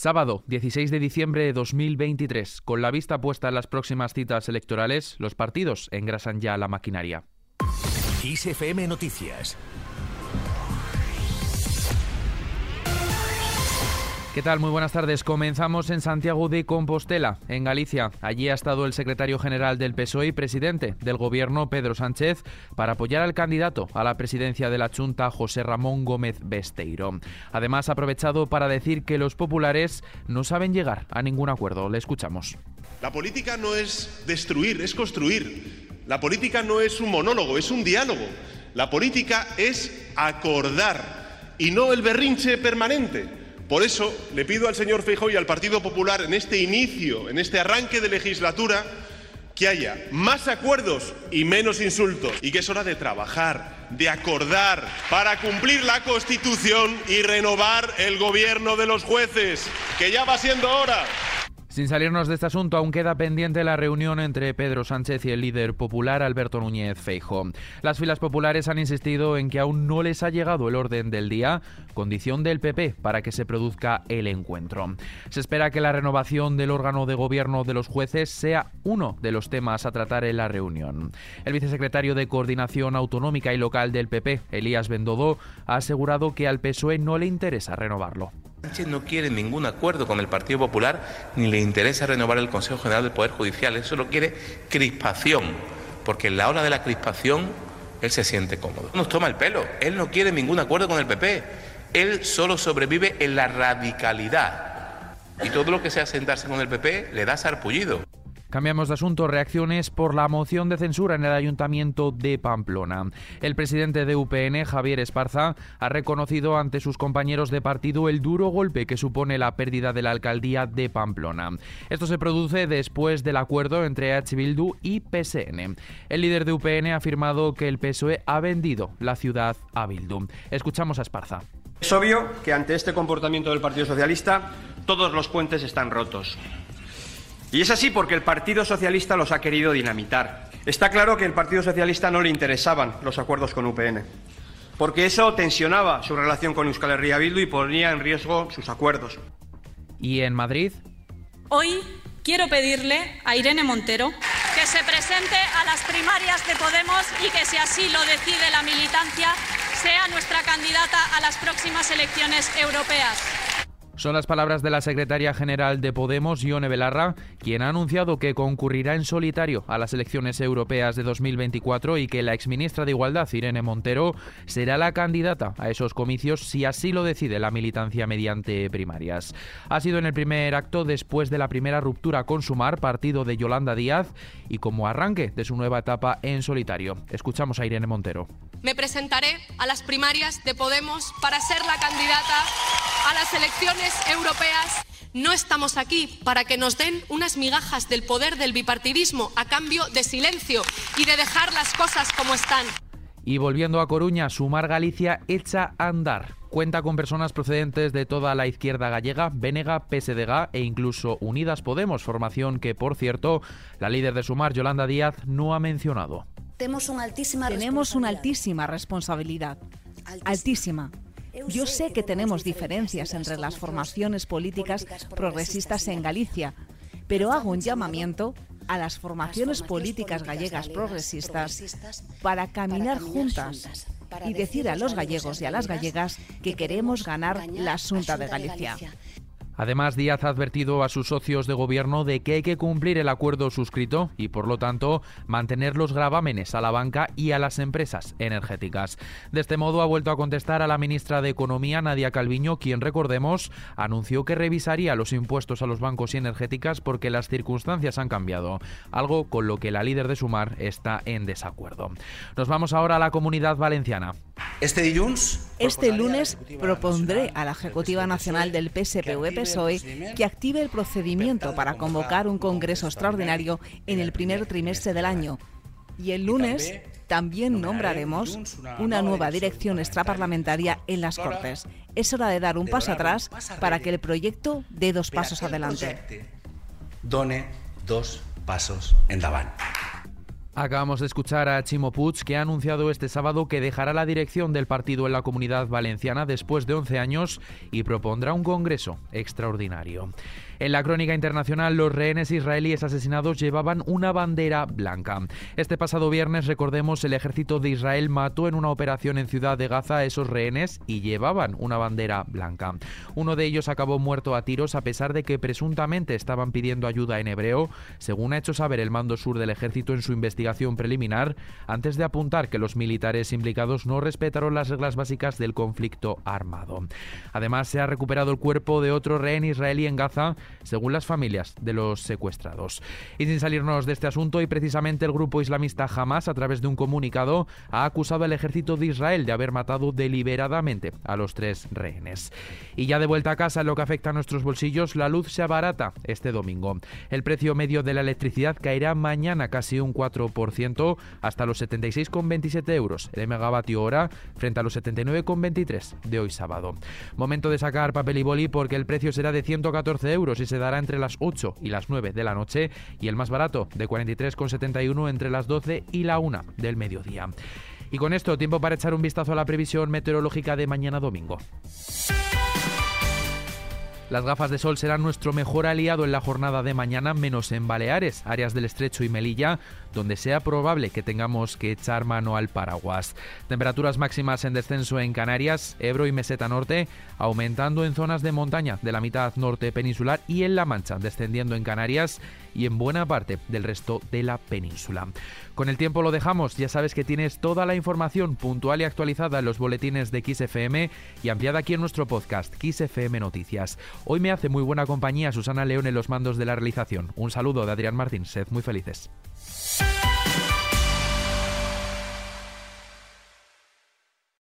Sábado 16 de diciembre de 2023. Con la vista puesta en las próximas citas electorales, los partidos engrasan ya la maquinaria. Noticias. ¿Qué tal? Muy buenas tardes. Comenzamos en Santiago de Compostela, en Galicia. Allí ha estado el secretario general del PSOE y presidente del gobierno, Pedro Sánchez, para apoyar al candidato a la presidencia de la Junta, José Ramón Gómez Besteiro. Además, ha aprovechado para decir que los populares no saben llegar a ningún acuerdo. Le escuchamos. La política no es destruir, es construir. La política no es un monólogo, es un diálogo. La política es acordar y no el berrinche permanente. Por eso le pido al señor Feijóo y al Partido Popular en este inicio, en este arranque de legislatura, que haya más acuerdos y menos insultos y que es hora de trabajar, de acordar para cumplir la Constitución y renovar el gobierno de los jueces, que ya va siendo hora. Sin salirnos de este asunto, aún queda pendiente la reunión entre Pedro Sánchez y el líder popular Alberto Núñez Feijo. Las filas populares han insistido en que aún no les ha llegado el orden del día, condición del PP para que se produzca el encuentro. Se espera que la renovación del órgano de gobierno de los jueces sea uno de los temas a tratar en la reunión. El vicesecretario de Coordinación Autonómica y Local del PP, Elías Bendodo, ha asegurado que al PSOE no le interesa renovarlo. Sánchez no quiere ningún acuerdo con el Partido Popular ni le interesa renovar el Consejo General del Poder Judicial. Él solo quiere crispación, porque en la hora de la crispación él se siente cómodo. Nos toma el pelo. Él no quiere ningún acuerdo con el PP. Él solo sobrevive en la radicalidad. Y todo lo que sea sentarse con el PP le da sarpullido. Cambiamos de asunto. Reacciones por la moción de censura en el Ayuntamiento de Pamplona. El presidente de UPN, Javier Esparza, ha reconocido ante sus compañeros de partido el duro golpe que supone la pérdida de la alcaldía de Pamplona. Esto se produce después del acuerdo entre H. Bildu y PSN. El líder de UPN ha afirmado que el PSOE ha vendido la ciudad a Bildu. Escuchamos a Esparza. Es obvio que ante este comportamiento del Partido Socialista todos los puentes están rotos. Y es así porque el Partido Socialista los ha querido dinamitar. Está claro que al Partido Socialista no le interesaban los acuerdos con UPN, porque eso tensionaba su relación con Euskal Herria Bildu y ponía en riesgo sus acuerdos. ¿Y en Madrid? Hoy quiero pedirle a Irene Montero que se presente a las primarias de Podemos y que si así lo decide la militancia sea nuestra candidata a las próximas elecciones europeas. Son las palabras de la secretaria general de Podemos, Ione Belarra, quien ha anunciado que concurrirá en solitario a las elecciones europeas de 2024 y que la exministra de Igualdad, Irene Montero, será la candidata a esos comicios si así lo decide la militancia mediante primarias. Ha sido en el primer acto después de la primera ruptura con Sumar, partido de Yolanda Díaz, y como arranque de su nueva etapa en solitario. Escuchamos a Irene Montero. Me presentaré a las primarias de Podemos para ser la candidata a las elecciones europeas. No estamos aquí para que nos den unas migajas del poder del bipartidismo a cambio de silencio y de dejar las cosas como están. Y volviendo a Coruña, Sumar Galicia echa a andar. Cuenta con personas procedentes de toda la izquierda gallega, Bénega, PSDG e incluso Unidas Podemos, formación que, por cierto, la líder de Sumar, Yolanda Díaz, no ha mencionado. Tenemos una altísima Tenemos una altísima responsabilidad. Altísima. Yo sé que tenemos diferencias entre las formaciones políticas progresistas en Galicia, pero hago un llamamiento a las formaciones políticas gallegas progresistas para caminar juntas y decir a los gallegos y a las gallegas que queremos ganar la Asunta de Galicia. Además, Díaz ha advertido a sus socios de gobierno de que hay que cumplir el acuerdo suscrito y, por lo tanto, mantener los gravámenes a la banca y a las empresas energéticas. De este modo, ha vuelto a contestar a la ministra de Economía, Nadia Calviño, quien, recordemos, anunció que revisaría los impuestos a los bancos y energéticas porque las circunstancias han cambiado, algo con lo que la líder de Sumar está en desacuerdo. Nos vamos ahora a la comunidad valenciana. Este, este lunes propondré a la Ejecutiva Nacional del PSPV PSOE que active el procedimiento para convocar un Congreso extraordinario en el primer trimestre del año. Y el lunes también nombraremos una nueva dirección extraparlamentaria en las Cortes. Es hora de dar un paso atrás para que el proyecto dé dos pasos adelante. Done dos pasos en davant. Acabamos de escuchar a Chimo Puig, que ha anunciado este sábado que dejará la dirección del partido en la comunidad valenciana después de 11 años y propondrá un congreso extraordinario. En la crónica internacional, los rehenes israelíes asesinados llevaban una bandera blanca. Este pasado viernes, recordemos, el ejército de Israel mató en una operación en Ciudad de Gaza a esos rehenes y llevaban una bandera blanca. Uno de ellos acabó muerto a tiros a pesar de que presuntamente estaban pidiendo ayuda en hebreo, según ha hecho saber el mando sur del ejército en su investigación preliminar, antes de apuntar que los militares implicados no respetaron las reglas básicas del conflicto armado. Además, se ha recuperado el cuerpo de otro rehén israelí en Gaza según las familias de los secuestrados. Y sin salirnos de este asunto, y precisamente el grupo islamista Hamas, a través de un comunicado, ha acusado al ejército de Israel de haber matado deliberadamente a los tres rehenes. Y ya de vuelta a casa, lo que afecta a nuestros bolsillos, la luz se abarata este domingo. El precio medio de la electricidad caerá mañana casi un 4% hasta los 76,27 euros el megavatio hora frente a los 79,23 de hoy sábado. Momento de sacar papel y boli porque el precio será de 114 y se dará entre las 8 y las 9 de la noche y el más barato de 43,71 entre las 12 y la 1 del mediodía. Y con esto, tiempo para echar un vistazo a la previsión meteorológica de mañana domingo. Las gafas de sol serán nuestro mejor aliado en la jornada de mañana, menos en Baleares, áreas del Estrecho y Melilla, donde sea probable que tengamos que echar mano al paraguas. Temperaturas máximas en descenso en Canarias, Ebro y Meseta Norte, aumentando en zonas de montaña de la mitad norte peninsular y en La Mancha, descendiendo en Canarias y en buena parte del resto de la península. Con el tiempo lo dejamos, ya sabes que tienes toda la información puntual y actualizada en los boletines de XFM y ampliada aquí en nuestro podcast XFM Noticias. Hoy me hace muy buena compañía Susana León en los mandos de la realización. Un saludo de Adrián Martín, sed muy felices.